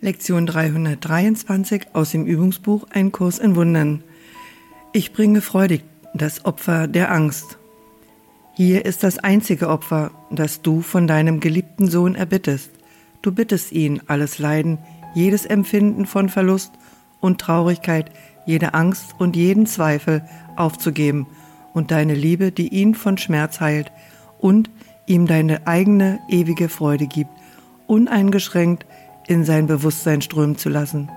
Lektion 323 aus dem Übungsbuch Ein Kurs in Wundern. Ich bringe freudig das Opfer der Angst. Hier ist das einzige Opfer, das du von deinem geliebten Sohn erbittest. Du bittest ihn, alles Leiden, jedes Empfinden von Verlust und Traurigkeit, jede Angst und jeden Zweifel aufzugeben und deine Liebe, die ihn von Schmerz heilt und ihm deine eigene ewige Freude gibt, uneingeschränkt in sein Bewusstsein strömen zu lassen.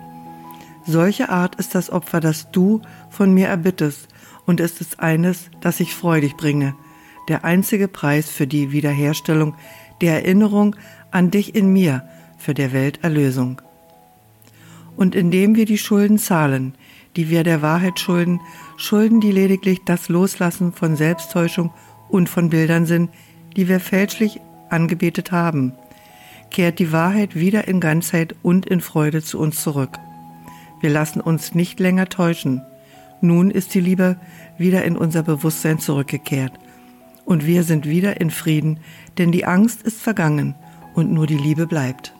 Solche Art ist das Opfer, das du von mir erbittest, und es ist eines, das ich freudig bringe, der einzige Preis für die Wiederherstellung der Erinnerung an dich in mir, für der Welt Erlösung. Und indem wir die Schulden zahlen, die wir der Wahrheit schulden, schulden die lediglich das Loslassen von Selbsttäuschung und von Bildern sind, die wir fälschlich angebetet haben kehrt die Wahrheit wieder in Ganzheit und in Freude zu uns zurück. Wir lassen uns nicht länger täuschen. Nun ist die Liebe wieder in unser Bewusstsein zurückgekehrt. Und wir sind wieder in Frieden, denn die Angst ist vergangen und nur die Liebe bleibt.